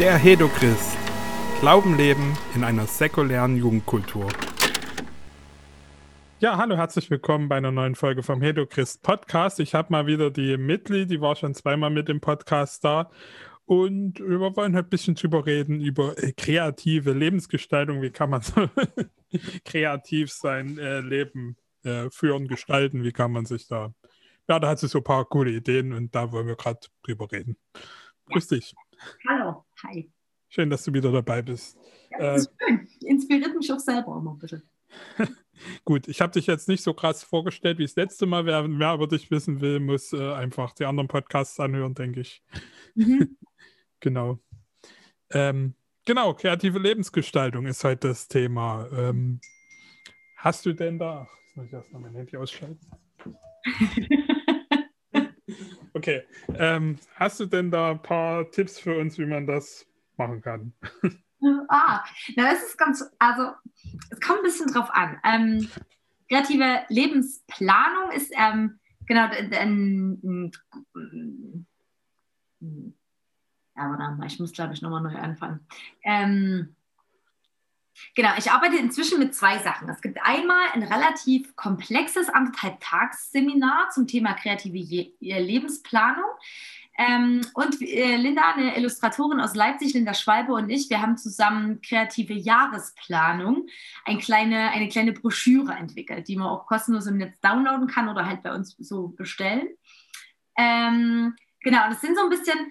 Der Hedochrist. Glauben leben in einer säkulären Jugendkultur. Ja, hallo, herzlich willkommen bei einer neuen Folge vom Hedochrist Podcast. Ich habe mal wieder die Mitli, die war schon zweimal mit dem Podcast da. Und wir wollen halt ein bisschen drüber reden, über äh, kreative Lebensgestaltung. Wie kann man so kreativ sein äh, Leben äh, führen, gestalten? Wie kann man sich da. Ja, da hat sie so ein paar coole Ideen und da wollen wir gerade drüber reden. Grüß dich. Hallo, hi. Schön, dass du wieder dabei bist. Ja, das ist äh, schön. Inspiriert mich auch selber immer ein bisschen. Gut, ich habe dich jetzt nicht so krass vorgestellt wie das letzte Mal. Wer mehr über dich wissen will, muss äh, einfach die anderen Podcasts anhören, denke ich. Mhm. genau. Ähm, genau, kreative Lebensgestaltung ist heute das Thema. Ähm, hast du denn da, jetzt muss ich erst mal mein Handy ausschalten. okay, ähm, hast du denn da ein paar Tipps für uns, wie man das machen kann? Ah, na, das ist ganz, also es kommt ein bisschen drauf an. Ähm, kreative Lebensplanung ist ähm, genau ein, ja, warte ich muss glaube ich nochmal neu anfangen. Ähm, genau, ich arbeite inzwischen mit zwei Sachen. Es gibt einmal ein relativ komplexes anderthalb Tagsseminar zum Thema kreative Lebensplanung. Ähm, und äh, Linda, eine Illustratorin aus Leipzig, Linda Schwalbe und ich, wir haben zusammen kreative Jahresplanung, ein kleine, eine kleine Broschüre entwickelt, die man auch kostenlos im Netz downloaden kann oder halt bei uns so bestellen. Ähm, genau, und es sind so ein bisschen,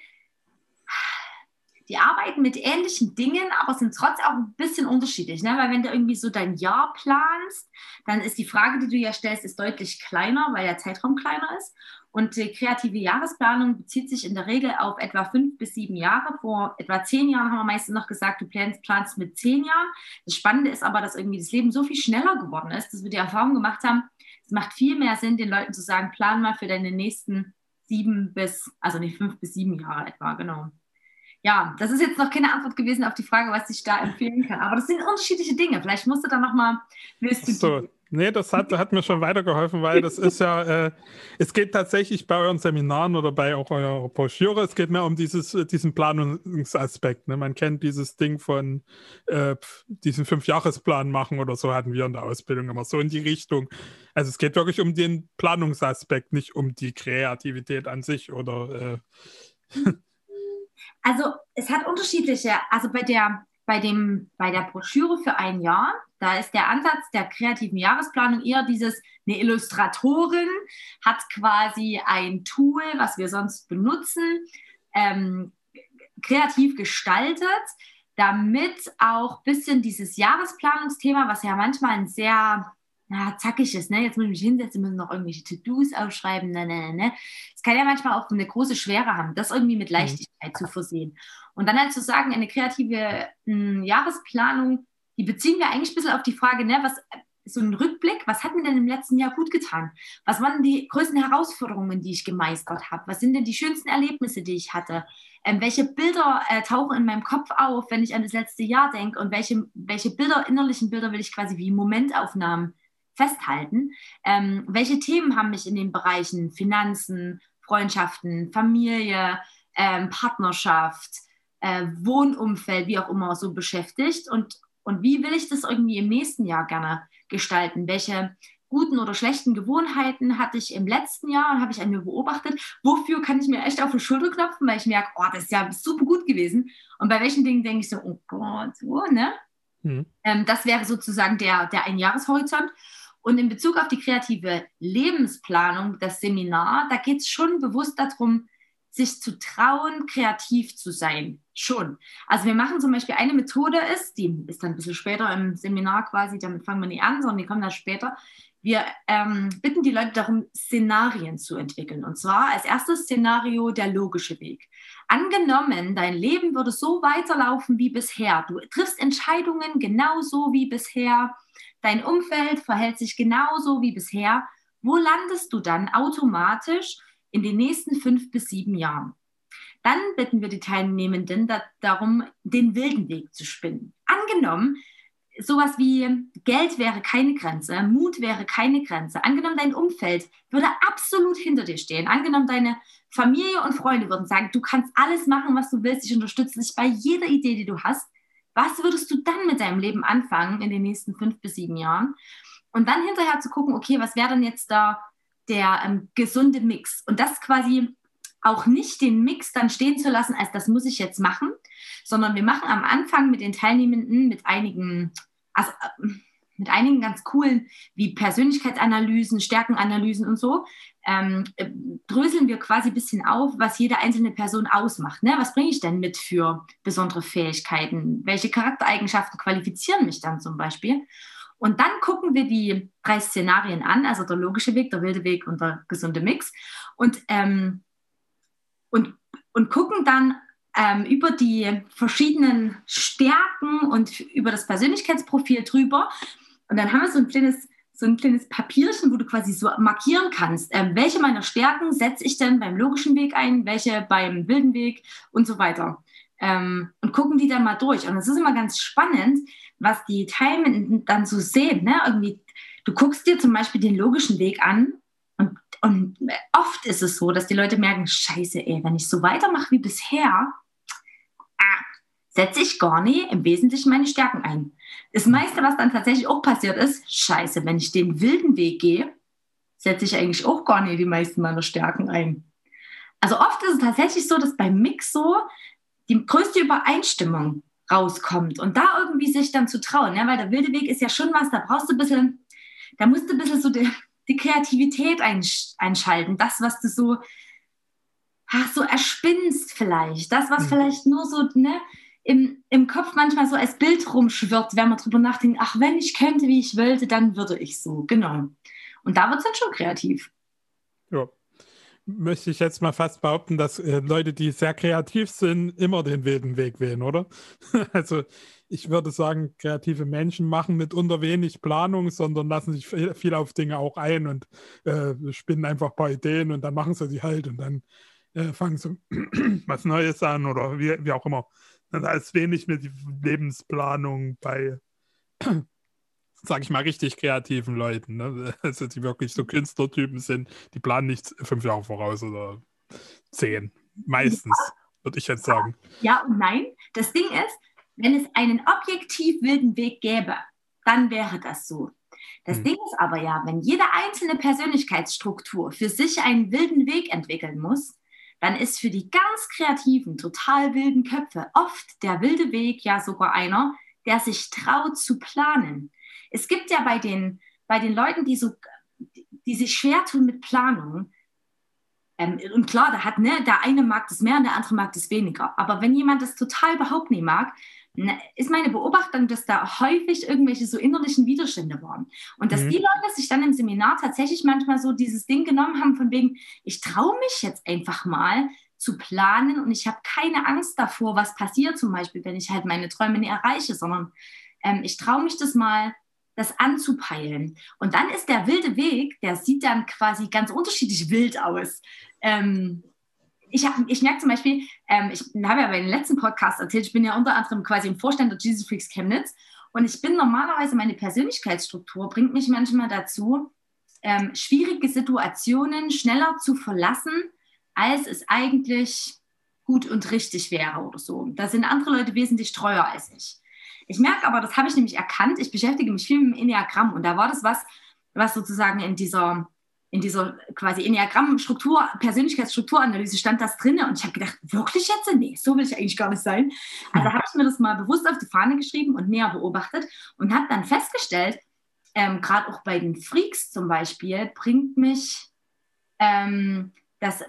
die arbeiten mit ähnlichen Dingen, aber sind trotzdem auch ein bisschen unterschiedlich. Ne? Weil wenn du irgendwie so dein Jahr planst, dann ist die Frage, die du ja stellst, ist deutlich kleiner, weil der Zeitraum kleiner ist. Und die kreative Jahresplanung bezieht sich in der Regel auf etwa fünf bis sieben Jahre. Vor etwa zehn Jahren haben wir meistens noch gesagt, du planst, planst mit zehn Jahren. Das Spannende ist aber, dass irgendwie das Leben so viel schneller geworden ist, dass wir die Erfahrung gemacht haben, es macht viel mehr Sinn, den Leuten zu sagen, plan mal für deine nächsten sieben bis, also nicht fünf bis sieben Jahre etwa, genau. Ja, das ist jetzt noch keine Antwort gewesen auf die Frage, was ich da empfehlen kann. Aber das sind unterschiedliche Dinge. Vielleicht musst du da nochmal, so. Nee, das hat, hat mir schon weitergeholfen, weil das ist ja, äh, es geht tatsächlich bei euren Seminaren oder bei auch eurer Broschüre, es geht mehr um dieses, äh, diesen Planungsaspekt. Ne? Man kennt dieses Ding von äh, diesen Fünfjahresplan machen oder so hatten wir in der Ausbildung immer so in die Richtung. Also es geht wirklich um den Planungsaspekt, nicht um die Kreativität an sich oder äh, Also es hat unterschiedliche, also bei der bei, dem, bei der Broschüre für ein Jahr, da ist der Ansatz der kreativen Jahresplanung eher dieses, eine Illustratorin hat quasi ein Tool, was wir sonst benutzen, ähm, kreativ gestaltet, damit auch ein bisschen dieses Jahresplanungsthema, was ja manchmal ein sehr ja, zackig ist, ne? Jetzt muss ich mich hinsetzen, müssen noch irgendwelche To-Dos aufschreiben, ne, ne, ne, ne. Es kann ja manchmal auch eine große Schwere haben, das irgendwie mit mhm. Leichtigkeit mhm. zu versehen. Und dann halt zu sagen, eine kreative mh, hm, Jahresplanung, die beziehen wir eigentlich ein bisschen auf die Frage, ne, was, so ein Rückblick, was hat mir denn im letzten Jahr gut getan? Was waren die größten Herausforderungen, die ich gemeistert habe? Was sind denn die schönsten Erlebnisse, die ich hatte? Ähm, welche Bilder äh, tauchen in meinem Kopf auf, wenn ich an das letzte Jahr denke? Und welche, welche Bilder, innerlichen Bilder will ich quasi wie Momentaufnahmen festhalten. Ähm, welche Themen haben mich in den Bereichen Finanzen, Freundschaften, Familie, ähm, Partnerschaft, äh, Wohnumfeld, wie auch immer so beschäftigt? Und, und wie will ich das irgendwie im nächsten Jahr gerne gestalten? Welche guten oder schlechten Gewohnheiten hatte ich im letzten Jahr und habe ich an mir beobachtet? Wofür kann ich mir echt auf die Schulter klopfen, weil ich merke, oh, das ist ja super gut gewesen. Und bei welchen Dingen denke ich so, oh Gott, so, ne? Mhm. Ähm, das wäre sozusagen der, der Einjahreshorizont. Und in Bezug auf die kreative Lebensplanung, das Seminar, da geht es schon bewusst darum, sich zu trauen, kreativ zu sein. Schon. Also wir machen zum Beispiel eine Methode ist, die ist dann ein bisschen später im Seminar quasi, damit fangen wir nicht an, sondern die kommen dann später. Wir ähm, bitten die Leute darum, Szenarien zu entwickeln. Und zwar als erstes Szenario der logische Weg. Angenommen, dein Leben würde so weiterlaufen wie bisher. Du triffst Entscheidungen genauso wie bisher dein Umfeld verhält sich genauso wie bisher, wo landest du dann automatisch in den nächsten fünf bis sieben Jahren? Dann bitten wir die Teilnehmenden da, darum, den wilden Weg zu spinnen. Angenommen, sowas wie Geld wäre keine Grenze, Mut wäre keine Grenze. Angenommen, dein Umfeld würde absolut hinter dir stehen. Angenommen, deine Familie und Freunde würden sagen, du kannst alles machen, was du willst, ich unterstütze dich bei jeder Idee, die du hast. Was würdest du dann mit deinem Leben anfangen in den nächsten fünf bis sieben Jahren? Und dann hinterher zu gucken, okay, was wäre denn jetzt da der ähm, gesunde Mix? Und das quasi auch nicht den Mix dann stehen zu lassen, als das muss ich jetzt machen, sondern wir machen am Anfang mit den Teilnehmenden mit einigen, also äh, mit einigen ganz coolen, wie Persönlichkeitsanalysen, Stärkenanalysen und so, ähm, äh, dröseln wir quasi ein bisschen auf, was jede einzelne Person ausmacht. Ne? Was bringe ich denn mit für besondere Fähigkeiten? Welche Charaktereigenschaften qualifizieren mich dann zum Beispiel? Und dann gucken wir die drei Szenarien an, also der logische Weg, der wilde Weg und der gesunde Mix. Und, ähm, und, und gucken dann ähm, über die verschiedenen Stärken und über das Persönlichkeitsprofil drüber. Und dann haben wir so ein kleines, so ein kleines Papierchen, wo du quasi so markieren kannst, ähm, welche meiner Stärken setze ich denn beim logischen Weg ein, welche beim wilden Weg und so weiter. Ähm, und gucken die dann mal durch. Und es ist immer ganz spannend, was die Teilnehmenden dann so sehen. Ne? Irgendwie, du guckst dir zum Beispiel den logischen Weg an und, und oft ist es so, dass die Leute merken, scheiße, ey, wenn ich so weitermache wie bisher, ah, setze ich gar nicht im Wesentlichen meine Stärken ein. Das meiste, was dann tatsächlich auch passiert ist, scheiße, wenn ich den wilden Weg gehe, setze ich eigentlich auch gar nicht die meisten meiner Stärken ein. Also oft ist es tatsächlich so, dass beim Mix so die größte Übereinstimmung rauskommt und da irgendwie sich dann zu trauen, ja, weil der wilde Weg ist ja schon was, da brauchst du ein bisschen, da musst du ein bisschen so die, die Kreativität einsch einschalten, das, was du so, ach, so erspinnst vielleicht, das, was mhm. vielleicht nur so, ne, im, im Kopf manchmal so als Bild rumschwirrt, wenn man drüber nachdenkt, ach, wenn ich könnte, wie ich wollte, dann würde ich so, genau. Und da wird es dann schon kreativ. Ja, möchte ich jetzt mal fast behaupten, dass äh, Leute, die sehr kreativ sind, immer den wilden Weg wählen, oder? also ich würde sagen, kreative Menschen machen mitunter wenig Planung, sondern lassen sich viel, viel auf Dinge auch ein und äh, spinnen einfach ein paar Ideen und dann machen sie die halt und dann äh, fangen sie was Neues an oder wie, wie auch immer. Da ist wenig mit Lebensplanung bei sag ich mal, richtig kreativen Leuten. Ne? Also die wirklich so Künstlertypen sind, die planen nicht fünf Jahre voraus oder zehn. Meistens, ja. würde ich jetzt sagen. Ja und nein. Das Ding ist, wenn es einen objektiv wilden Weg gäbe, dann wäre das so. Das hm. Ding ist aber ja, wenn jede einzelne Persönlichkeitsstruktur für sich einen wilden Weg entwickeln muss, dann ist für die ganz kreativen, total wilden Köpfe oft der wilde Weg ja sogar einer, der sich traut zu planen, es gibt ja bei den, bei den Leuten, die, so, die sich schwer tun mit Planung, ähm, und klar, da hat, ne, der eine mag das mehr und der andere mag das weniger. Aber wenn jemand das total überhaupt nicht mag, ist meine Beobachtung, dass da häufig irgendwelche so innerlichen Widerstände waren. Und dass mhm. die Leute sich dann im Seminar tatsächlich manchmal so dieses Ding genommen haben, von wegen, ich traue mich jetzt einfach mal zu planen und ich habe keine Angst davor, was passiert, zum Beispiel, wenn ich halt meine Träume nicht erreiche, sondern ähm, ich traue mich das mal das anzupeilen. Und dann ist der wilde Weg, der sieht dann quasi ganz unterschiedlich wild aus. Ähm, ich, ich merke zum Beispiel, ähm, ich habe ja bei den letzten Podcast erzählt, ich bin ja unter anderem quasi im Vorstand der Jesus Freaks Chemnitz und ich bin normalerweise, meine Persönlichkeitsstruktur bringt mich manchmal dazu, ähm, schwierige Situationen schneller zu verlassen, als es eigentlich gut und richtig wäre oder so. Da sind andere Leute wesentlich treuer als ich. Ich merke aber, das habe ich nämlich erkannt, ich beschäftige mich viel mit dem Enneagramm und da war das was, was sozusagen in dieser, in dieser quasi Enneagramm-Struktur, Persönlichkeitsstrukturanalyse stand das drin und ich habe gedacht, wirklich jetzt? Nee, so will ich eigentlich gar nicht sein. Also habe ich mir das mal bewusst auf die Fahne geschrieben und näher beobachtet und habe dann festgestellt, ähm, gerade auch bei den Freaks zum Beispiel, bringt mich ähm, das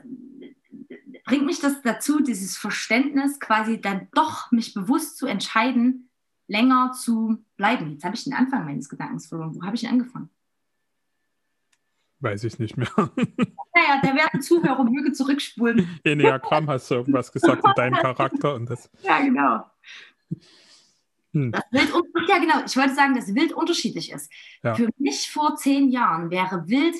bringt mich das dazu, dieses Verständnis quasi dann doch mich bewusst zu entscheiden, länger zu bleiben. Jetzt habe ich den Anfang meines Gedankens verloren. Wo habe ich denn angefangen? Weiß ich nicht mehr. Naja, da werden Zuhörer möge zurückspulen. Enneagramm hast du irgendwas gesagt mit deinem Charakter und das. Ja, genau. Hm. Das wild, ja, genau. Ich wollte sagen, dass wild unterschiedlich ist. Ja. Für mich vor zehn Jahren wäre wild,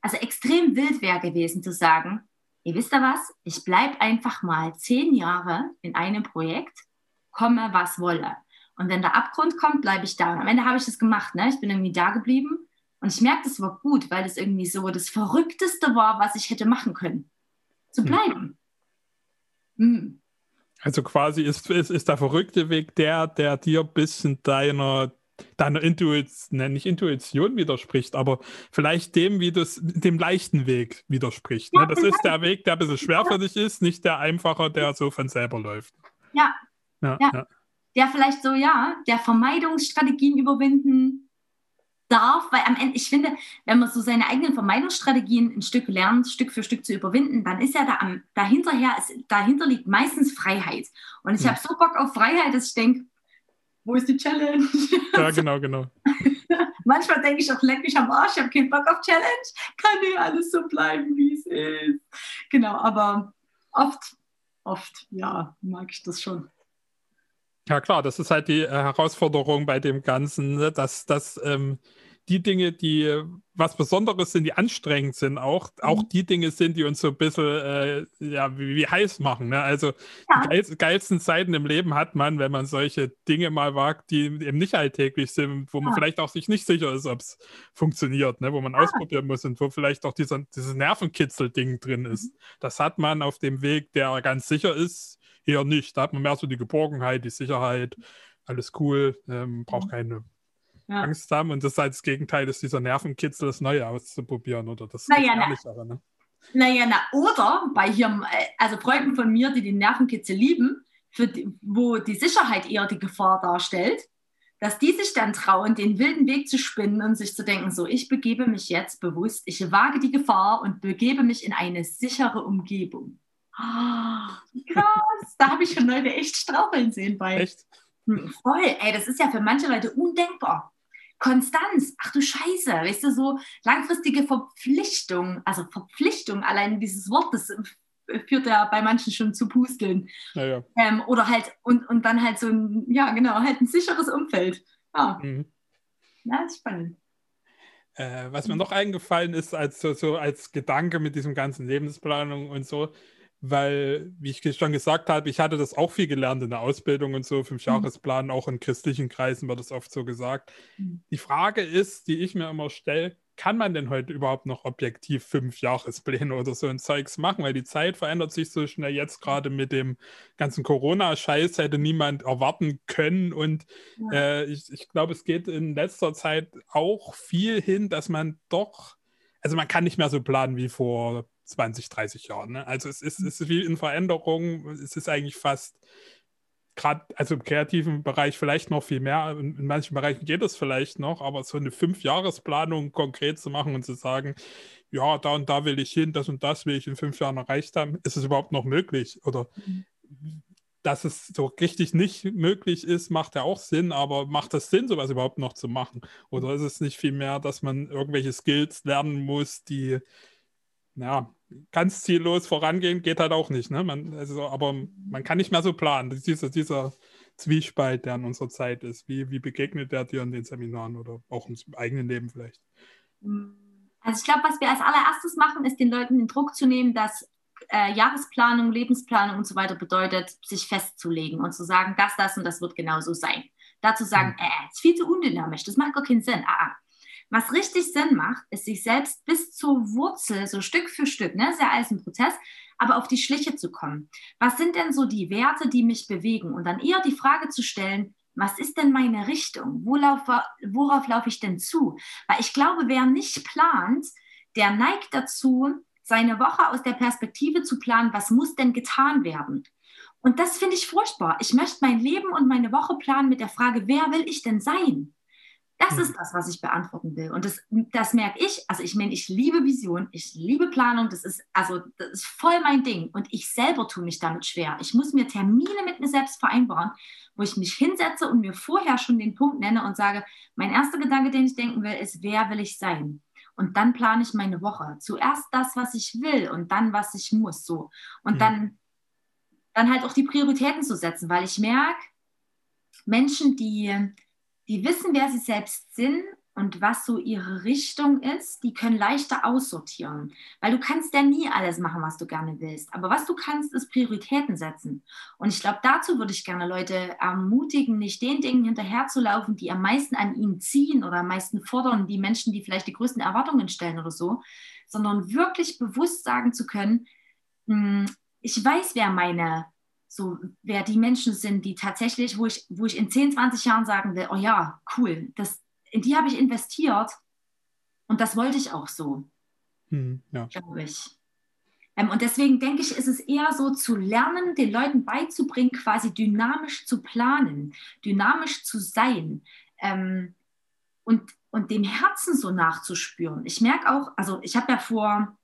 also extrem wild wäre gewesen zu sagen, ihr wisst ihr was, ich bleibe einfach mal zehn Jahre in einem Projekt, komme was wolle. Und wenn der Abgrund kommt, bleibe ich da. Und am Ende habe ich das gemacht. Ne? Ich bin irgendwie da geblieben. Und ich merke, das war gut, weil das irgendwie so das Verrückteste war, was ich hätte machen können. Zu hm. bleiben. Mhm. Also quasi ist, ist, ist der verrückte Weg der, der dir ein bisschen deiner, deiner Intuition, ne, nicht Intuition widerspricht, aber vielleicht dem, wie das, dem leichten Weg widerspricht. Ne? Das ist der Weg, der ein bisschen schwer für dich ist, nicht der einfache, der so von selber läuft. Ja. ja, ja. ja. Der vielleicht so, ja, der Vermeidungsstrategien überwinden, darf, weil am Ende, ich finde, wenn man so seine eigenen Vermeidungsstrategien ein Stück lernt, Stück für Stück zu überwinden, dann ist ja da am, dahinterher, ist, dahinter liegt meistens Freiheit. Und ich ja. habe so Bock auf Freiheit, dass ich denke, wo ist die Challenge? Ja, genau, genau. Manchmal denke ich auch, leck mich am Arsch, ich habe keinen Bock auf Challenge, kann nicht alles so bleiben, wie es ist. Genau, aber oft, oft, ja, mag ich das schon. Ja klar, das ist halt die äh, Herausforderung bei dem Ganzen, ne? dass, dass ähm, die Dinge, die was Besonderes sind, die anstrengend sind, auch, mhm. auch die Dinge sind, die uns so ein bisschen äh, ja, wie, wie, heiß machen. Ne? Also ja. die geil, geilsten Zeiten im Leben hat man, wenn man solche Dinge mal wagt, die eben nicht alltäglich sind, wo man vielleicht auch sich nicht sicher ist, ob es funktioniert, ne? wo man ja. ausprobieren muss und wo vielleicht auch dieser, dieses Nervenkitzel-Ding drin ist. Mhm. Das hat man auf dem Weg, der ganz sicher ist, eher nicht. Da hat man mehr so die Geborgenheit, die Sicherheit, alles cool, ähm, braucht mhm. keine ja. Angst haben. Und das ist halt das Gegenteil, ist dieser Nervenkitzel, das Neue auszuprobieren oder das naja, Gefährlichere. Ne? Naja, na, oder bei hier, äh, also Freunden von mir, die den Nervenkitzel lieben, die, wo die Sicherheit eher die Gefahr darstellt, dass die sich dann trauen, den wilden Weg zu spinnen und sich zu denken, so, ich begebe mich jetzt bewusst, ich wage die Gefahr und begebe mich in eine sichere Umgebung. Oh, krass, da habe ich schon Leute echt straucheln sehen bei. Echt? Hm, voll, ey, das ist ja für manche Leute undenkbar. Konstanz, ach du Scheiße, weißt du, so langfristige Verpflichtung, also Verpflichtung, allein dieses Wort, das führt ja bei manchen schon zu Pusteln. Ja, ja. Ähm, oder halt, und, und dann halt so ein, ja genau, halt ein sicheres Umfeld. Ja, mhm. ja ist spannend. Äh, was mir noch eingefallen ist, als so als Gedanke mit diesem ganzen Lebensplanung und so, weil, wie ich schon gesagt habe, ich hatte das auch viel gelernt in der Ausbildung und so, Fünfjahresplan, mhm. auch in christlichen Kreisen wird das oft so gesagt. Mhm. Die Frage ist, die ich mir immer stelle, kann man denn heute überhaupt noch objektiv Fünfjahrespläne oder so ein Zeugs machen? Weil die Zeit verändert sich so schnell. Jetzt gerade mit dem ganzen Corona-Scheiß hätte niemand erwarten können. Und ja. äh, ich, ich glaube, es geht in letzter Zeit auch viel hin, dass man doch, also man kann nicht mehr so planen wie vor 20, 30 Jahren. Ne? Also es ist, es ist viel in Veränderung. Es ist eigentlich fast gerade, also im kreativen Bereich vielleicht noch viel mehr. In, in, manchen Bereichen geht es vielleicht noch, aber so eine Fünfjahresplanung konkret zu machen und zu sagen, ja, da und da will ich hin, das und das will ich in fünf Jahren erreicht haben, ist es überhaupt noch möglich? Oder dass es so richtig nicht möglich ist, macht ja auch Sinn, aber macht es Sinn, sowas überhaupt noch zu machen? Oder ist es nicht viel mehr, dass man irgendwelche Skills lernen muss, die ja, ganz ziellos vorangehen geht halt auch nicht. Ne? Man, also, aber man kann nicht mehr so planen. Dieser, dieser Zwiespalt, der in unserer Zeit ist. Wie, wie begegnet der dir in den Seminaren oder auch im eigenen Leben vielleicht? Also ich glaube, was wir als allererstes machen, ist den Leuten den Druck zu nehmen, dass äh, Jahresplanung, Lebensplanung und so weiter bedeutet, sich festzulegen und zu sagen, das, das und das wird genauso sein. Dazu sagen, hm. äh, ist viel zu undynamisch, das macht gar keinen Sinn. Ah, ah. Was richtig Sinn macht, ist sich selbst bis zur Wurzel, so Stück für Stück, ne, sehr alles ein Prozess, aber auf die Schliche zu kommen. Was sind denn so die Werte, die mich bewegen? Und dann eher die Frage zu stellen, was ist denn meine Richtung? Worauf, worauf laufe ich denn zu? Weil ich glaube, wer nicht plant, der neigt dazu, seine Woche aus der Perspektive zu planen, was muss denn getan werden? Und das finde ich furchtbar. Ich möchte mein Leben und meine Woche planen mit der Frage, wer will ich denn sein? Das mhm. ist das, was ich beantworten will. Und das, das merke ich. Also ich meine, ich liebe Vision, ich liebe Planung. Das ist also das ist voll mein Ding. Und ich selber tue mich damit schwer. Ich muss mir Termine mit mir selbst vereinbaren, wo ich mich hinsetze und mir vorher schon den Punkt nenne und sage, mein erster Gedanke, den ich denken will, ist, wer will ich sein? Und dann plane ich meine Woche. Zuerst das, was ich will und dann, was ich muss. So. Und mhm. dann, dann halt auch die Prioritäten zu setzen, weil ich merke, Menschen, die die wissen, wer sie selbst sind und was so ihre Richtung ist, die können leichter aussortieren. Weil du kannst ja nie alles machen, was du gerne willst. Aber was du kannst, ist Prioritäten setzen. Und ich glaube, dazu würde ich gerne Leute ermutigen, nicht den Dingen hinterherzulaufen, die am meisten an ihnen ziehen oder am meisten fordern, die Menschen, die vielleicht die größten Erwartungen stellen oder so, sondern wirklich bewusst sagen zu können, hm, ich weiß, wer meine so wer die Menschen sind, die tatsächlich, wo ich, wo ich in 10, 20 Jahren sagen will, oh ja, cool, das, in die habe ich investiert und das wollte ich auch so. Hm, ja. Glaube ich. Ähm, und deswegen denke ich, ist es eher so zu lernen, den Leuten beizubringen, quasi dynamisch zu planen, dynamisch zu sein ähm, und, und dem Herzen so nachzuspüren. Ich merke auch, also ich habe ja vor,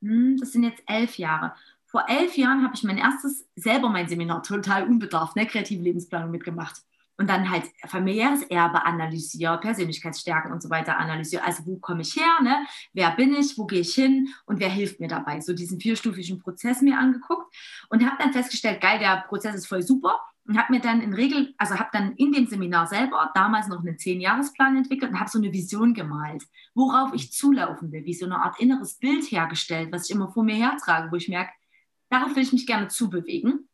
hm, das sind jetzt elf Jahre, vor elf Jahren habe ich mein erstes, selber mein Seminar, total unbedarft, ne, kreative Lebensplanung mitgemacht. Und dann halt familiäres Erbe analysiert, Persönlichkeitsstärken und so weiter analysiert. Also wo komme ich her, ne? wer bin ich, wo gehe ich hin und wer hilft mir dabei? So diesen vierstufigen Prozess mir angeguckt und habe dann festgestellt, geil, der Prozess ist voll super und habe mir dann in Regel, also habe dann in dem Seminar selber damals noch einen Zehn-Jahres-Plan entwickelt und habe so eine Vision gemalt, worauf ich zulaufen will, wie so eine Art inneres Bild hergestellt, was ich immer vor mir hertrage, wo ich merke, Darauf will ich mich gerne zubewegen.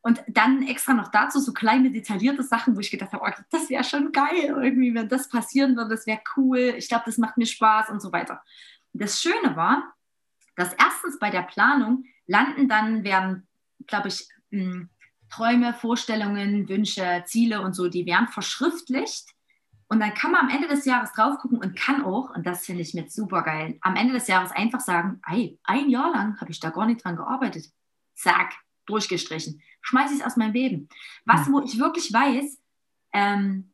Und dann extra noch dazu so kleine detaillierte Sachen, wo ich gedacht habe, oh, das wäre schon geil, irgendwie, wenn das passieren würde, das wäre cool. Ich glaube, das macht mir Spaß und so weiter. das Schöne war, dass erstens bei der Planung landen dann, werden, glaube ich, hm, Träume, Vorstellungen, Wünsche, Ziele und so, die werden verschriftlicht. Und dann kann man am Ende des Jahres drauf gucken und kann auch, und das finde ich mit super geil, am Ende des Jahres einfach sagen, ey, ein Jahr lang habe ich da gar nicht dran gearbeitet. Zack, durchgestrichen. Schmeiße ich es aus meinem Leben. Was, wo ich wirklich weiß, ähm,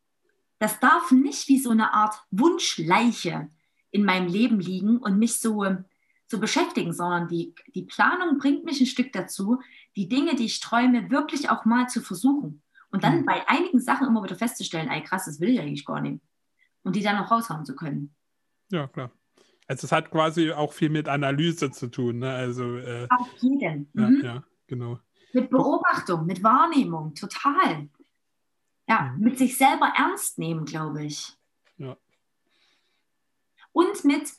das darf nicht wie so eine Art Wunschleiche in meinem Leben liegen und mich so, so beschäftigen, sondern die, die Planung bringt mich ein Stück dazu, die Dinge, die ich träume, wirklich auch mal zu versuchen. Und dann mhm. bei einigen Sachen immer wieder festzustellen, ey krass, das will ich eigentlich gar nicht. Und die dann auch raushauen zu können. Ja, klar. Also es hat quasi auch viel mit Analyse zu tun. Ne? Also, äh, Auf jeden. Ja, mhm. ja, genau. Mit Beobachtung, mit Wahrnehmung, total. Ja, mhm. mit sich selber ernst nehmen, glaube ich. Ja. Und mit,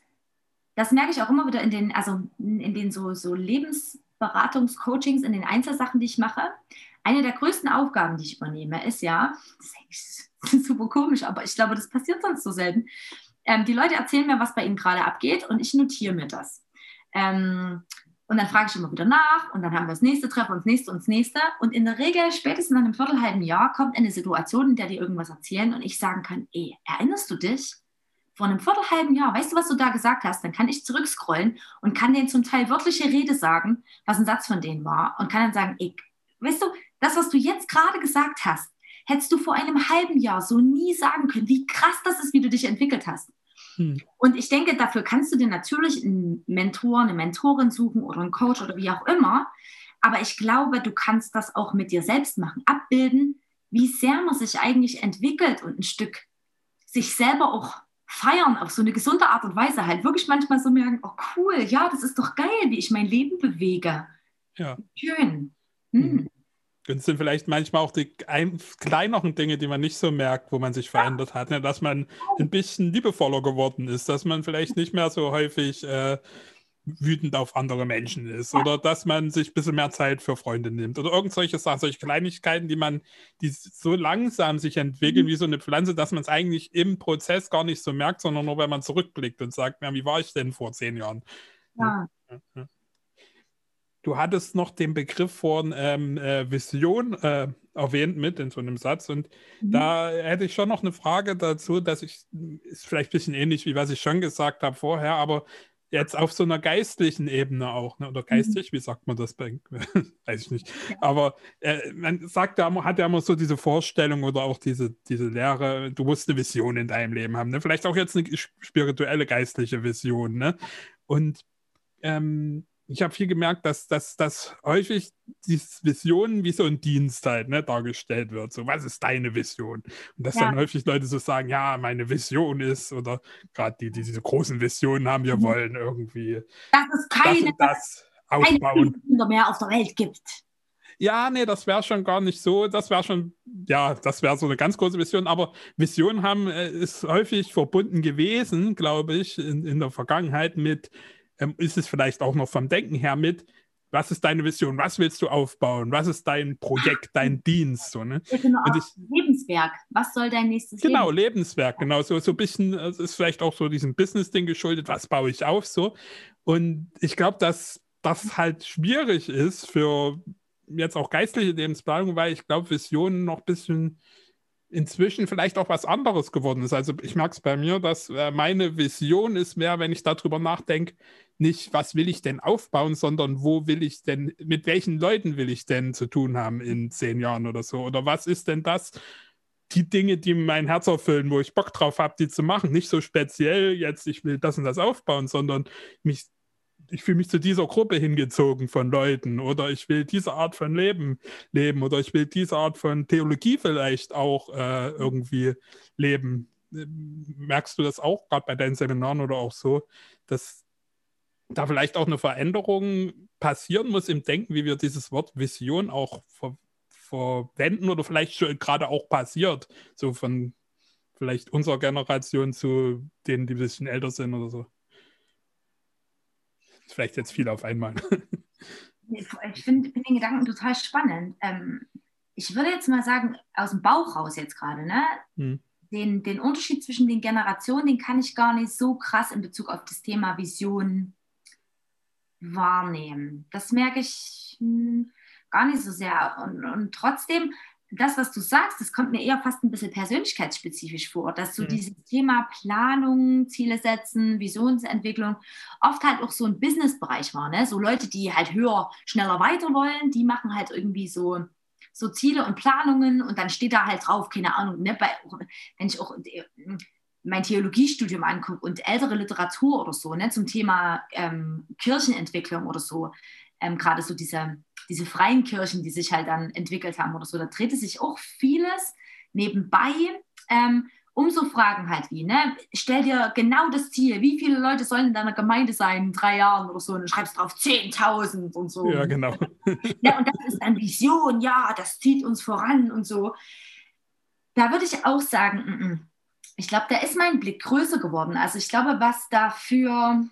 das merke ich auch immer wieder in den, also in den so, so Lebensberatungscoachings, in den Einzelsachen, die ich mache, eine der größten Aufgaben, die ich übernehme, ist ja, das ist super komisch, aber ich glaube, das passiert sonst so selten. Ähm, die Leute erzählen mir, was bei ihnen gerade abgeht und ich notiere mir das. Ähm, und dann frage ich immer wieder nach und dann haben wir das nächste Treffen und das nächste und das nächste. Und in der Regel, spätestens nach einem viertelhalben Jahr, kommt eine Situation, in der die irgendwas erzählen und ich sagen kann, ey, erinnerst du dich? Vor einem viertelhalben Jahr, weißt du, was du da gesagt hast? Dann kann ich zurückscrollen und kann denen zum Teil wörtliche Rede sagen, was ein Satz von denen war und kann dann sagen, ey, weißt du, das, was du jetzt gerade gesagt hast, hättest du vor einem halben Jahr so nie sagen können, wie krass das ist, wie du dich entwickelt hast. Hm. Und ich denke, dafür kannst du dir natürlich einen Mentor, eine Mentorin suchen oder einen Coach oder wie auch immer. Aber ich glaube, du kannst das auch mit dir selbst machen, abbilden, wie sehr man sich eigentlich entwickelt und ein Stück sich selber auch feiern auf so eine gesunde Art und Weise halt wirklich manchmal so merken, oh cool, ja, das ist doch geil, wie ich mein Leben bewege. Ja. Schön. Hm. Und es sind vielleicht manchmal auch die ein, kleineren Dinge, die man nicht so merkt, wo man sich verändert hat. Ne? Dass man ein bisschen liebevoller geworden ist, dass man vielleicht nicht mehr so häufig äh, wütend auf andere Menschen ist oder dass man sich ein bisschen mehr Zeit für Freunde nimmt oder irgend solche Sachen, solche Kleinigkeiten, die man, die so langsam sich entwickeln mhm. wie so eine Pflanze, dass man es eigentlich im Prozess gar nicht so merkt, sondern nur, wenn man zurückblickt und sagt, ja, wie war ich denn vor zehn Jahren? Ja. ja. Du hattest noch den Begriff von ähm, äh, Vision äh, erwähnt mit in so einem Satz und mhm. da hätte ich schon noch eine Frage dazu, dass ich, ist vielleicht ein bisschen ähnlich wie was ich schon gesagt habe vorher, aber jetzt auf so einer geistlichen Ebene auch, ne? oder mhm. geistig, mhm. wie sagt man das bei, weiß ich nicht, aber äh, man sagt ja, hat ja immer so diese Vorstellung oder auch diese, diese Lehre, du musst eine Vision in deinem Leben haben, ne? vielleicht auch jetzt eine spirituelle, geistliche Vision, ne? und ähm, ich habe viel gemerkt, dass, dass, dass häufig die Vision wie so ein Dienst halt ne, dargestellt wird. So, was ist deine Vision? Und dass ja. dann häufig Leute so sagen, ja, meine Vision ist, oder gerade die, die diese großen Visionen haben, wir mhm. wollen irgendwie dass es keine, das, das. Keine mehr auf der Welt gibt. Ja, nee, das wäre schon gar nicht so. Das wäre schon, ja, das wäre so eine ganz große Vision. Aber Visionen haben, äh, ist häufig verbunden gewesen, glaube ich, in, in der Vergangenheit mit, ähm, ist es vielleicht auch noch vom Denken her mit, was ist deine Vision? Was willst du aufbauen? Was ist dein Projekt, dein Dienst? So, ne? Genau, ich, Lebenswerk. Was soll dein nächstes Genau, Leben? Lebenswerk, genau. So, so ein bisschen, es ist vielleicht auch so diesem Business-Ding geschuldet, was baue ich auf so. Und ich glaube, dass das halt schwierig ist für jetzt auch geistliche Lebensplanung, weil ich glaube, Visionen noch ein bisschen inzwischen vielleicht auch was anderes geworden ist. Also ich merke es bei mir, dass äh, meine Vision ist mehr, wenn ich darüber nachdenke, nicht, was will ich denn aufbauen, sondern wo will ich denn, mit welchen Leuten will ich denn zu tun haben in zehn Jahren oder so? Oder was ist denn das? Die Dinge, die mein Herz erfüllen, wo ich Bock drauf habe, die zu machen. Nicht so speziell jetzt, ich will das und das aufbauen, sondern mich ich fühle mich zu dieser Gruppe hingezogen von Leuten oder ich will diese Art von Leben leben oder ich will diese Art von Theologie vielleicht auch äh, irgendwie leben. Merkst du das auch gerade bei deinen Seminaren oder auch so, dass da vielleicht auch eine Veränderung passieren muss im Denken, wie wir dieses Wort Vision auch ver verwenden oder vielleicht schon gerade auch passiert, so von vielleicht unserer Generation zu denen, die ein bisschen älter sind oder so? vielleicht jetzt viel auf einmal. Ich finde find den Gedanken total spannend. Ähm, ich würde jetzt mal sagen, aus dem Bauch raus jetzt gerade, ne? Hm. Den, den Unterschied zwischen den Generationen, den kann ich gar nicht so krass in Bezug auf das Thema Vision wahrnehmen. Das merke ich hm, gar nicht so sehr. Und, und trotzdem das, was du sagst, das kommt mir eher fast ein bisschen persönlichkeitsspezifisch vor, dass so mhm. dieses Thema Planung, Ziele setzen, Visionsentwicklung oft halt auch so ein Businessbereich war. Ne? So Leute, die halt höher, schneller weiter wollen, die machen halt irgendwie so, so Ziele und Planungen und dann steht da halt drauf, keine Ahnung, ne? Bei, wenn ich auch äh, mein Theologiestudium angucke und ältere Literatur oder so ne? zum Thema ähm, Kirchenentwicklung oder so, ähm, gerade so diese, diese freien Kirchen, die sich halt dann entwickelt haben oder so, da drehte sich auch vieles nebenbei ähm, um so Fragen halt wie, ne? Stell dir genau das Ziel, wie viele Leute sollen in deiner Gemeinde sein in drei Jahren oder so und du schreibst drauf 10.000 und so. Ja, genau. ja, und das ist eine Vision, ja, das zieht uns voran und so. Da würde ich auch sagen, m -m. Ich glaube, da ist mein Blick größer geworden. Also ich glaube, was dafür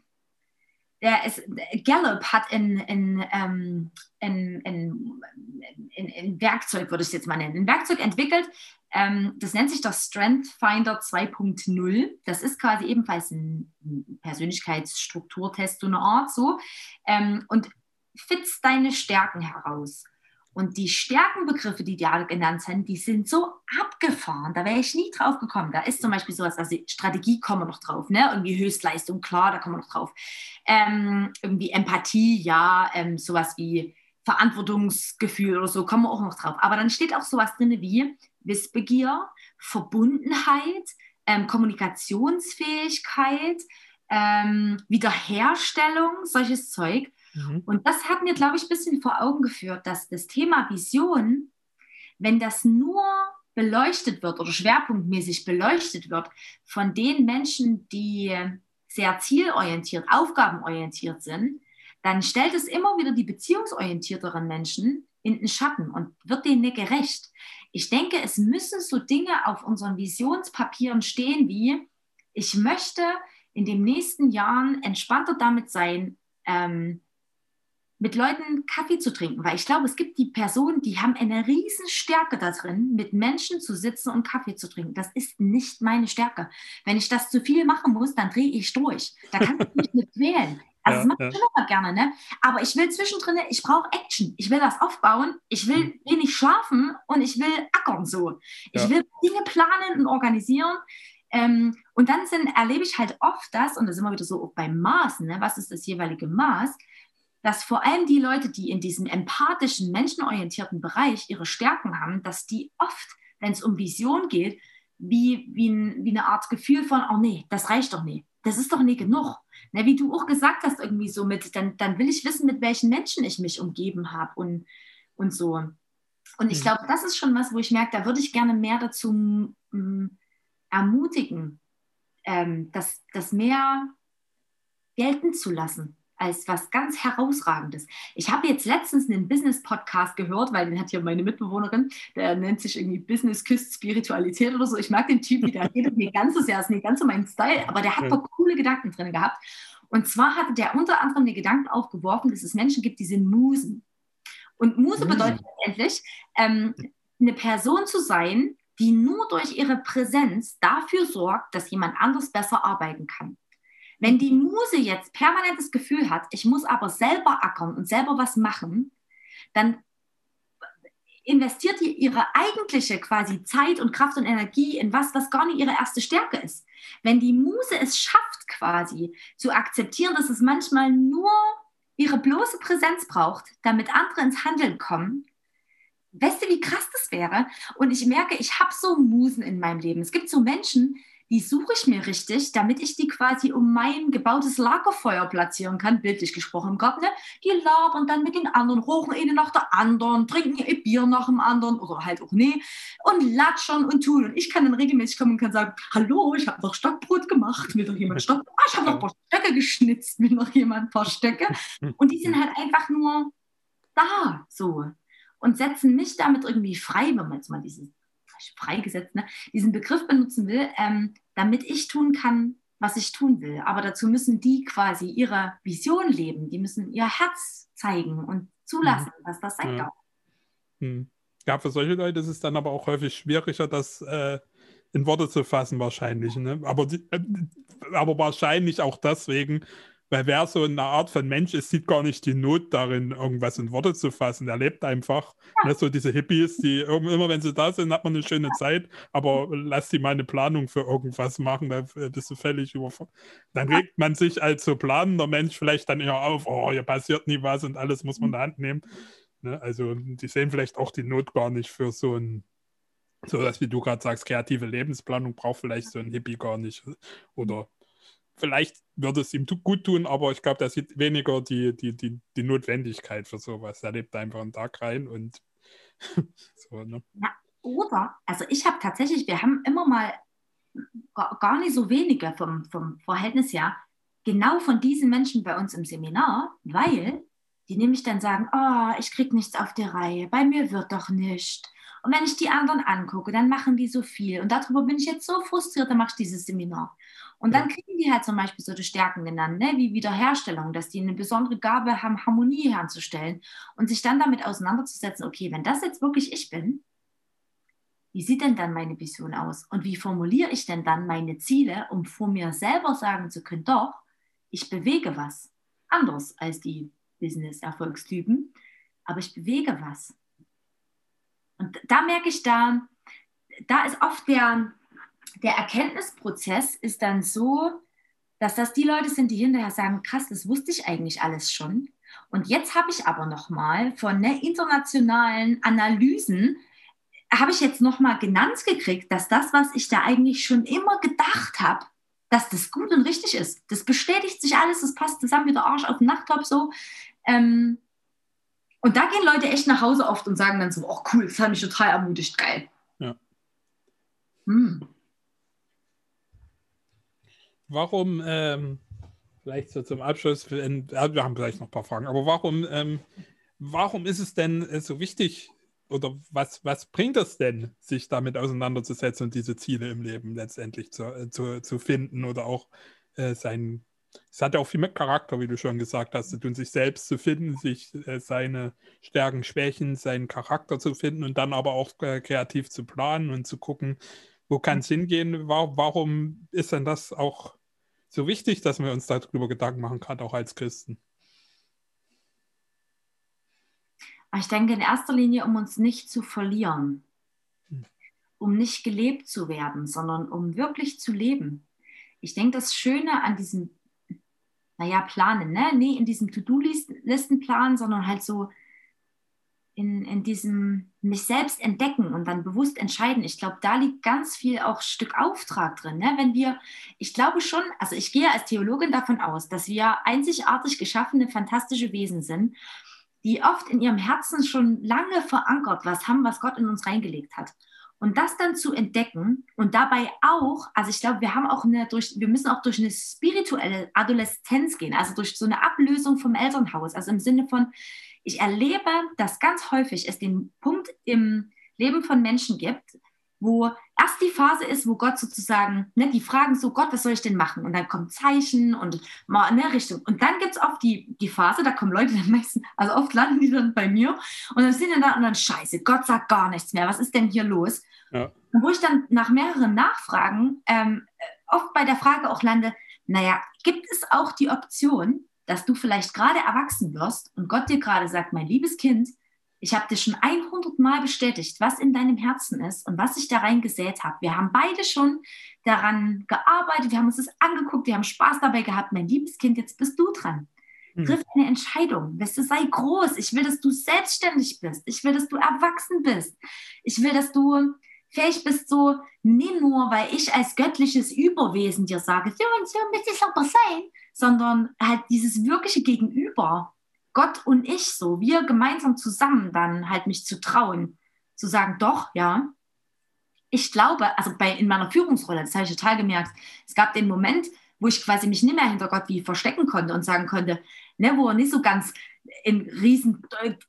der ist, Gallup hat in, in, ähm, in, in, in, Werkzeug, würde ich jetzt mal nennen, ein Werkzeug entwickelt, ähm, das nennt sich das Strength Finder 2.0. Das ist quasi ebenfalls ein Persönlichkeitsstrukturtest, so eine Art so, ähm, und fitzt deine Stärken heraus. Und die Stärkenbegriffe, die da genannt sind, die sind so abgefahren. Da wäre ich nie drauf gekommen. Da ist zum Beispiel sowas, also Strategie kommen wir noch drauf, ne? Irgendwie Höchstleistung, klar, da kommen wir noch drauf. Ähm, irgendwie Empathie, ja, ähm, sowas wie Verantwortungsgefühl oder so, kommen wir auch noch drauf. Aber dann steht auch sowas drin wie Wissbegier, Verbundenheit, ähm, Kommunikationsfähigkeit, ähm, Wiederherstellung, solches Zeug. Mhm. Und das hat mir, glaube ich, ein bisschen vor Augen geführt, dass das Thema Vision, wenn das nur beleuchtet wird oder schwerpunktmäßig beleuchtet wird von den Menschen, die sehr zielorientiert, aufgabenorientiert sind, dann stellt es immer wieder die beziehungsorientierteren Menschen in den Schatten und wird denen nicht gerecht. Ich denke, es müssen so Dinge auf unseren Visionspapieren stehen wie, ich möchte in den nächsten Jahren entspannter damit sein, ähm, mit Leuten Kaffee zu trinken, weil ich glaube, es gibt die Personen, die haben eine riesen Stärke da drin, mit Menschen zu sitzen und Kaffee zu trinken. Das ist nicht meine Stärke. Wenn ich das zu viel machen muss, dann drehe ich durch. Da kann ich mich mit wählen. Also ja, das mache ich ja. immer gerne, ne? Aber ich will zwischendrin, ich brauche Action. Ich will das aufbauen. Ich will mhm. wenig schlafen und ich will ackern so. Ich ja. will Dinge planen und organisieren. Ähm, und dann sind, erlebe ich halt oft das, und das ist immer wieder so beim Maßen, ne? was ist das jeweilige Maß? Dass vor allem die Leute, die in diesem empathischen, menschenorientierten Bereich ihre Stärken haben, dass die oft, wenn es um Vision geht, wie, wie, ein, wie eine Art Gefühl von, oh nee, das reicht doch nicht. Das ist doch nie genug. Ne, wie du auch gesagt hast, irgendwie so mit, dann, dann will ich wissen, mit welchen Menschen ich mich umgeben habe und, und so. Und ich mhm. glaube, das ist schon was, wo ich merke, da würde ich gerne mehr dazu m, ermutigen, ähm, das, das mehr gelten zu lassen als was ganz Herausragendes. Ich habe jetzt letztens einen Business-Podcast gehört, weil den hat hier meine Mitbewohnerin, der nennt sich irgendwie Business Küst Spiritualität oder so. Ich mag den Typ, wie der redet, nicht ganz so sehr, ist nicht ganz so mein Style, aber der hat ja. coole Gedanken drin gehabt. Und zwar hatte der unter anderem den Gedanken aufgeworfen, dass es Menschen gibt, die sind Musen. Und Muse bedeutet letztendlich, ähm, eine Person zu sein, die nur durch ihre Präsenz dafür sorgt, dass jemand anders besser arbeiten kann. Wenn die Muse jetzt permanent das Gefühl hat, ich muss aber selber ackern und selber was machen, dann investiert die ihre eigentliche quasi Zeit und Kraft und Energie in was, was gar nicht ihre erste Stärke ist. Wenn die Muse es schafft, quasi zu akzeptieren, dass es manchmal nur ihre bloße Präsenz braucht, damit andere ins Handeln kommen, weißt du, wie krass das wäre? Und ich merke, ich habe so Musen in meinem Leben. Es gibt so Menschen, die suche ich mir richtig, damit ich die quasi um mein gebautes Lagerfeuer platzieren kann, bildlich gesprochen Garten. Ne? Die labern dann mit den anderen, rochen eine nach der anderen, trinken ihr Bier nach dem anderen oder halt auch nee und latschern und tun. Und ich kann dann regelmäßig kommen und kann sagen, hallo, ich habe noch Stockbrot gemacht, will noch jemand Stock? Ah, ich habe noch ein paar Stöcke geschnitzt, will noch jemand ein paar Stöcke? Und die sind halt einfach nur da, so. Und setzen mich damit irgendwie frei, wenn man jetzt mal dieses freigesetzt, ne, diesen Begriff benutzen will, ähm, damit ich tun kann, was ich tun will. Aber dazu müssen die quasi ihre Vision leben. Die müssen ihr Herz zeigen und zulassen, mhm. dass das sein ja. darf. Hm. Ja, für solche Leute ist es dann aber auch häufig schwieriger, das äh, in Worte zu fassen, wahrscheinlich. Ne? Aber, die, äh, aber wahrscheinlich auch deswegen, weil wer so eine Art von Mensch ist, sieht gar nicht die Not darin, irgendwas in Worte zu fassen. Er lebt einfach. Ne, so diese Hippies, die immer, wenn sie da sind, hat man eine schöne Zeit, aber lass die mal eine Planung für irgendwas machen, da bist du völlig überfordert. Dann regt man sich als so planender Mensch vielleicht dann eher auf, oh, hier passiert nie was und alles muss man in der Hand nehmen. Ne, also die sehen vielleicht auch die Not gar nicht für so ein so dass, wie du gerade sagst, kreative Lebensplanung braucht vielleicht so ein Hippie gar nicht. Oder vielleicht würde es ihm gut tun, aber ich glaube, der sieht weniger die, die, die, die Notwendigkeit für sowas. Er lebt einfach einen Tag rein und so, ne? Ja, oder, also ich habe tatsächlich, wir haben immer mal gar, gar nicht so wenige vom, vom Verhältnis her, genau von diesen Menschen bei uns im Seminar, weil die nämlich dann sagen, oh, ich kriege nichts auf die Reihe, bei mir wird doch nichts. Und wenn ich die anderen angucke, dann machen die so viel. Und darüber bin ich jetzt so frustriert, dann mache ich dieses Seminar. Und dann kriegen die halt zum Beispiel so die Stärken genannt, ne? wie Wiederherstellung, dass die eine besondere Gabe haben, Harmonie herzustellen und sich dann damit auseinanderzusetzen, okay, wenn das jetzt wirklich ich bin, wie sieht denn dann meine Vision aus? Und wie formuliere ich denn dann meine Ziele, um vor mir selber sagen zu können, doch, ich bewege was. Anders als die Business-Erfolgstypen, aber ich bewege was. Und da merke ich da, da ist oft der, der Erkenntnisprozess ist dann so, dass das die Leute sind, die hinterher sagen, krass, das wusste ich eigentlich alles schon. Und jetzt habe ich aber noch mal von ne, internationalen Analysen habe ich jetzt noch mal genannt gekriegt, dass das, was ich da eigentlich schon immer gedacht habe, dass das gut und richtig ist. Das bestätigt sich alles, das passt zusammen wie der Arsch auf den Nachttop so. Ähm, und da gehen Leute echt nach Hause oft und sagen dann so, oh cool, das hat mich total ermutigt, geil. Ja. Hm. warum, ähm, vielleicht so zum Abschluss, wir haben vielleicht noch ein paar Fragen, aber warum, ähm, warum ist es denn äh, so wichtig oder was, was bringt es denn, sich damit auseinanderzusetzen und diese Ziele im Leben letztendlich zu, äh, zu, zu finden oder auch äh, sein, es hat ja auch viel mit Charakter, wie du schon gesagt hast, und sich selbst zu finden, sich äh, seine Stärken, Schwächen, seinen Charakter zu finden und dann aber auch äh, kreativ zu planen und zu gucken, wo kann es hingehen? Warum ist denn das auch so wichtig, dass wir uns darüber Gedanken machen, gerade auch als Christen. Ich denke in erster Linie, um uns nicht zu verlieren, hm. um nicht gelebt zu werden, sondern um wirklich zu leben. Ich denke, das Schöne an diesem, naja, Planen, ne? nee, in diesem To-Do-Listenplan, sondern halt so in, in diesem mich selbst entdecken und dann bewusst entscheiden. Ich glaube, da liegt ganz viel auch Stück Auftrag drin. Ne? Wenn wir, ich glaube schon, also ich gehe als Theologin davon aus, dass wir einzigartig geschaffene, fantastische Wesen sind, die oft in ihrem Herzen schon lange verankert was haben, was Gott in uns reingelegt hat. Und das dann zu entdecken und dabei auch, also ich glaube, wir haben auch eine, durch, wir müssen auch durch eine spirituelle Adoleszenz gehen, also durch so eine Ablösung vom Elternhaus. Also im Sinne von, ich erlebe, dass ganz häufig es den Punkt im Leben von Menschen gibt, wo erst die Phase ist, wo Gott sozusagen, ne, die fragen so, Gott, was soll ich denn machen? Und dann kommt Zeichen und mal in der Richtung. Und dann gibt es oft die, die Phase, da kommen Leute dann meistens, also oft landen die dann bei mir und dann sind die da und dann, scheiße, Gott sagt gar nichts mehr, was ist denn hier los? Ja. Wo ich dann nach mehreren Nachfragen ähm, oft bei der Frage auch lande, naja, gibt es auch die Option, dass du vielleicht gerade erwachsen wirst und Gott dir gerade sagt, mein liebes Kind, ich habe dir schon 100 Mal bestätigt, was in deinem Herzen ist und was ich da reingesät habe. Wir haben beide schon daran gearbeitet, wir haben uns das angeguckt, wir haben Spaß dabei gehabt. Mein liebes Kind, jetzt bist du dran. Hm. Triff eine Entscheidung. Weißt du, sei groß. Ich will, dass du selbstständig bist. Ich will, dass du erwachsen bist. Ich will, dass du fähig bist, so nicht nur, weil ich als göttliches Überwesen dir sage, so und so müsste es aber sein, sondern halt dieses wirkliche Gegenüber, Gott und ich so, wir gemeinsam zusammen dann halt mich zu trauen, zu sagen, doch, ja, ich glaube, also bei, in meiner Führungsrolle, das habe ich total gemerkt, es gab den Moment, wo ich quasi mich nicht mehr hinter Gott wie verstecken konnte und sagen konnte, ne, wo er nicht so ganz in riesen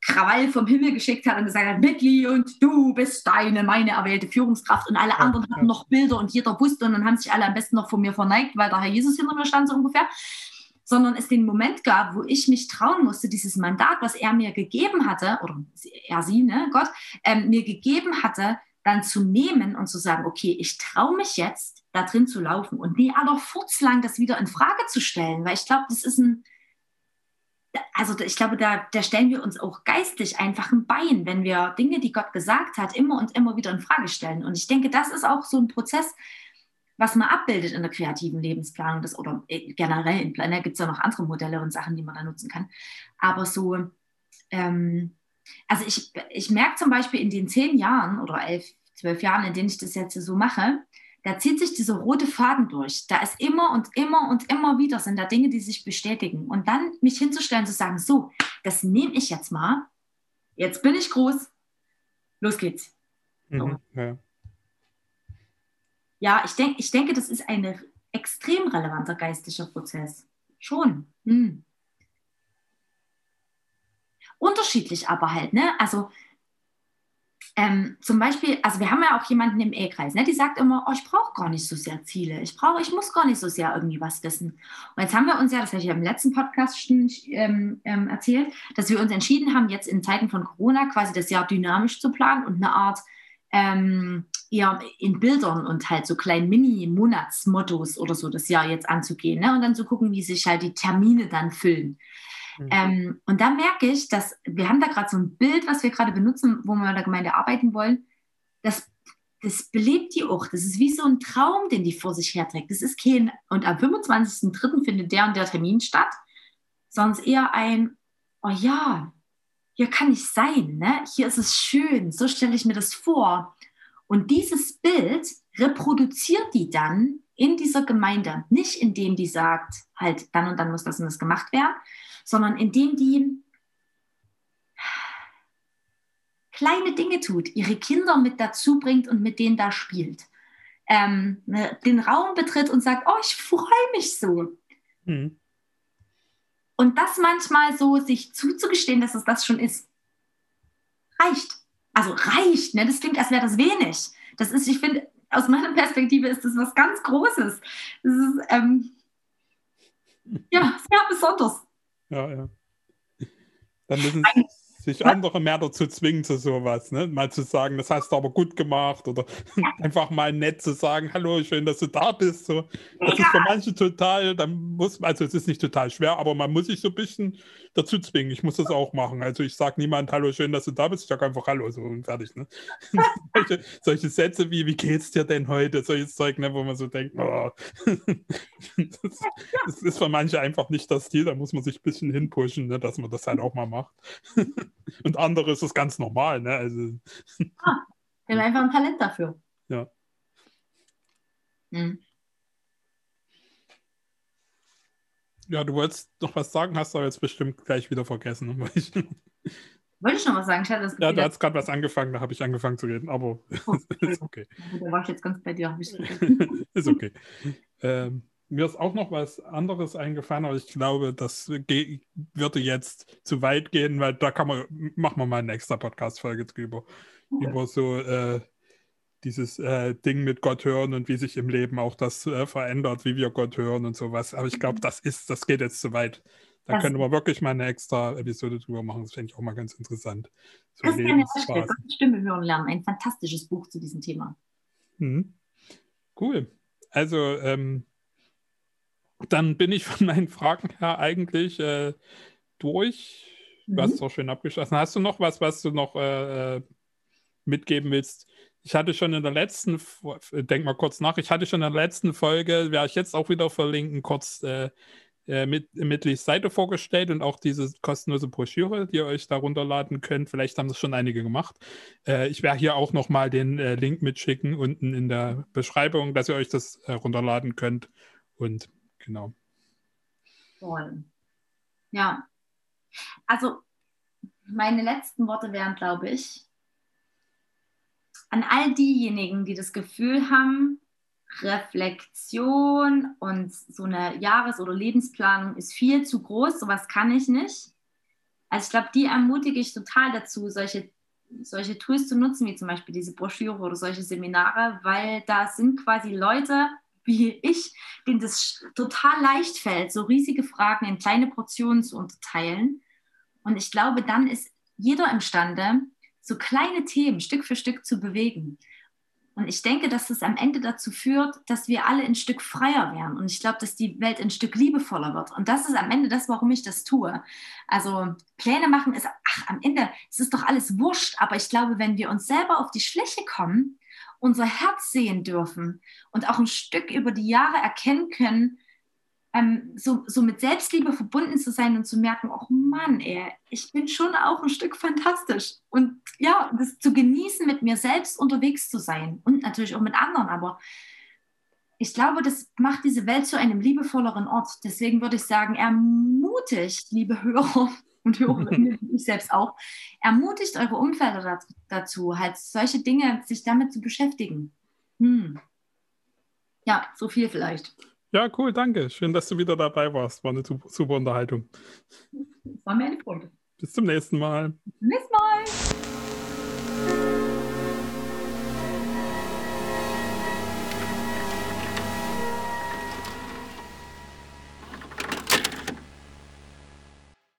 Krawall vom Himmel geschickt hat und gesagt hat, Mitli und du bist deine, meine erwählte Führungskraft und alle anderen hatten noch Bilder und jeder wusste und dann haben sich alle am besten noch vor mir verneigt, weil der Herr Jesus hinter mir stand so ungefähr, sondern es den Moment gab, wo ich mich trauen musste, dieses Mandat, was er mir gegeben hatte, oder er sie, ne, Gott, ähm, mir gegeben hatte, dann zu nehmen und zu sagen, okay, ich traue mich jetzt, da drin zu laufen und nie aller furzlang das wieder in Frage zu stellen, weil ich glaube, das ist ein, also ich glaube, da, da stellen wir uns auch geistig einfach ein Bein, wenn wir Dinge, die Gott gesagt hat, immer und immer wieder in Frage stellen. Und ich denke, das ist auch so ein Prozess, was man abbildet in der kreativen Lebensplanung das, oder äh, generell in Planner gibt es ja noch andere Modelle und Sachen, die man da nutzen kann. Aber so, ähm, also ich, ich merke zum Beispiel in den zehn Jahren oder elf, zwölf Jahren, in denen ich das jetzt so mache, da zieht sich dieser rote Faden durch. Da ist immer und immer und immer wieder sind da Dinge, die sich bestätigen. Und dann mich hinzustellen, zu sagen, so, das nehme ich jetzt mal. Jetzt bin ich groß. Los geht's. So. Mhm, ja. Ja, ich, denk, ich denke, das ist ein extrem relevanter geistlicher Prozess. Schon. Hm. Unterschiedlich aber halt, ne? Also ähm, zum Beispiel, also wir haben ja auch jemanden im E-Kreis, ne, die sagt immer, oh, ich brauche gar nicht so sehr Ziele, ich brauche, ich muss gar nicht so sehr irgendwie was wissen. Und jetzt haben wir uns ja, das habe ich ja im letzten Podcast schon ähm, ähm, erzählt, dass wir uns entschieden haben, jetzt in Zeiten von Corona quasi das Jahr dynamisch zu planen und eine Art ähm, eher in Bildern und halt so kleinen Mini-Monatsmottos oder so das Jahr jetzt anzugehen ne? und dann zu gucken, wie sich halt die Termine dann füllen. Mhm. Ähm, und da merke ich, dass wir haben da gerade so ein Bild, was wir gerade benutzen, wo wir in der Gemeinde arbeiten wollen. Das, das belebt die auch. Das ist wie so ein Traum, den die vor sich herträgt. Das ist kein, und am 25.03. findet der und der Termin statt, sondern eher ein, oh ja, hier kann ich sein, ne? hier ist es schön, so stelle ich mir das vor. Und dieses Bild reproduziert die dann in dieser Gemeinde, nicht indem die sagt, halt dann und dann muss das und das gemacht werden, sondern indem die kleine Dinge tut, ihre Kinder mit dazu bringt und mit denen da spielt. Ähm, ne, den Raum betritt und sagt, oh, ich freue mich so. Mhm. Und das manchmal so sich zuzugestehen, dass es das schon ist, reicht. Also reicht, ne? das klingt, als wäre das wenig. Das ist, ich finde, aus meiner Perspektive ist das was ganz Großes. Das ist ähm, ja sehr besonders. Ja, ja. Dann müssen sich andere mehr dazu zwingen zu sowas, ne? Mal zu sagen, das hast du aber gut gemacht oder einfach mal nett zu sagen, hallo, schön, dass du da bist. So. Das ja. ist für manche total, dann muss, also es ist nicht total schwer, aber man muss sich so ein bisschen dazu zwingen. Ich muss das auch machen. Also ich sage niemand, hallo, schön, dass du da bist. Ich sage einfach Hallo, so und fertig. Ne? solche, solche, Sätze wie, wie geht's dir denn heute? Solches Zeug, ne, wo man so denkt, oh. das, das, ist für manche einfach nicht das Ziel. Da muss man sich ein bisschen hinpushen, ne, dass man das halt auch mal macht. Und andere ist es ganz normal. Ne? Also, ah, wir haben einfach ein Talent dafür. Ja. Hm. Ja, du wolltest noch was sagen, hast du aber jetzt bestimmt gleich wieder vergessen. Wollte ich noch was sagen? Ich hatte das ja, du hast gerade was angefangen, da habe ich angefangen zu reden, aber oh, ist okay. Da war ich jetzt ganz bei dir. ist okay. Ähm, mir ist auch noch was anderes eingefallen, aber ich glaube, das würde jetzt zu weit gehen, weil da kann man, machen wir mal eine extra Podcast-Folge drüber. Okay. Über so äh, dieses äh, Ding mit Gott hören und wie sich im Leben auch das äh, verändert, wie wir Gott hören und sowas. Aber ich glaube, das ist, das geht jetzt zu weit. Da das können wir wirklich mal eine extra Episode drüber machen. Das finde ich auch mal ganz interessant. So das kann ich Stimme hören lernen. Ein fantastisches Buch zu diesem Thema. Mhm. Cool. Also ähm, dann bin ich von meinen Fragen her eigentlich äh, durch. Du hast es auch schön abgeschlossen. Hast du noch was, was du noch äh, äh mitgeben willst? Ich hatte schon in der letzten, denk mal kurz nach, ich hatte schon in der letzten Folge, werde ich jetzt auch wieder verlinken, kurz äh, äh mit, Mitlis Seite vorgestellt und auch diese kostenlose Broschüre, die ihr euch da runterladen könnt. Vielleicht haben das schon einige gemacht. Äh, ich werde hier auch nochmal den äh, Link mitschicken, unten in der Beschreibung, dass ihr euch das äh, runterladen könnt. Und genau. Ja. Also, meine letzten Worte wären, glaube ich, an all diejenigen, die das Gefühl haben, Reflexion und so eine Jahres- oder Lebensplanung ist viel zu groß, sowas kann ich nicht. Also ich glaube, die ermutige ich total dazu, solche, solche Tools zu nutzen, wie zum Beispiel diese Broschüre oder solche Seminare, weil da sind quasi Leute wie ich, denen das total leicht fällt, so riesige Fragen in kleine Portionen zu unterteilen. Und ich glaube, dann ist jeder imstande, so kleine Themen Stück für Stück zu bewegen. Und ich denke, dass das am Ende dazu führt, dass wir alle ein Stück freier werden. Und ich glaube, dass die Welt ein Stück liebevoller wird. Und das ist am Ende das, warum ich das tue. Also Pläne machen ist, ach, am Ende, es ist doch alles wurscht. Aber ich glaube, wenn wir uns selber auf die Schliche kommen, unser Herz sehen dürfen und auch ein Stück über die Jahre erkennen können, ähm, so, so mit Selbstliebe verbunden zu sein und zu merken, oh Mann, ey, ich bin schon auch ein Stück fantastisch. Und ja, das zu genießen, mit mir selbst unterwegs zu sein und natürlich auch mit anderen. Aber ich glaube, das macht diese Welt zu einem liebevolleren Ort. Deswegen würde ich sagen, ermutigt, liebe Hörer und Hörerinnen, ich selbst auch, ermutigt eure Umfelder dazu, halt solche Dinge, sich damit zu beschäftigen. Hm. Ja, so viel vielleicht. Ja, cool, danke. Schön, dass du wieder dabei warst. War eine super, super Unterhaltung. Das war mir eine Freude. Bis zum nächsten Mal. Bis zum nächsten Mal.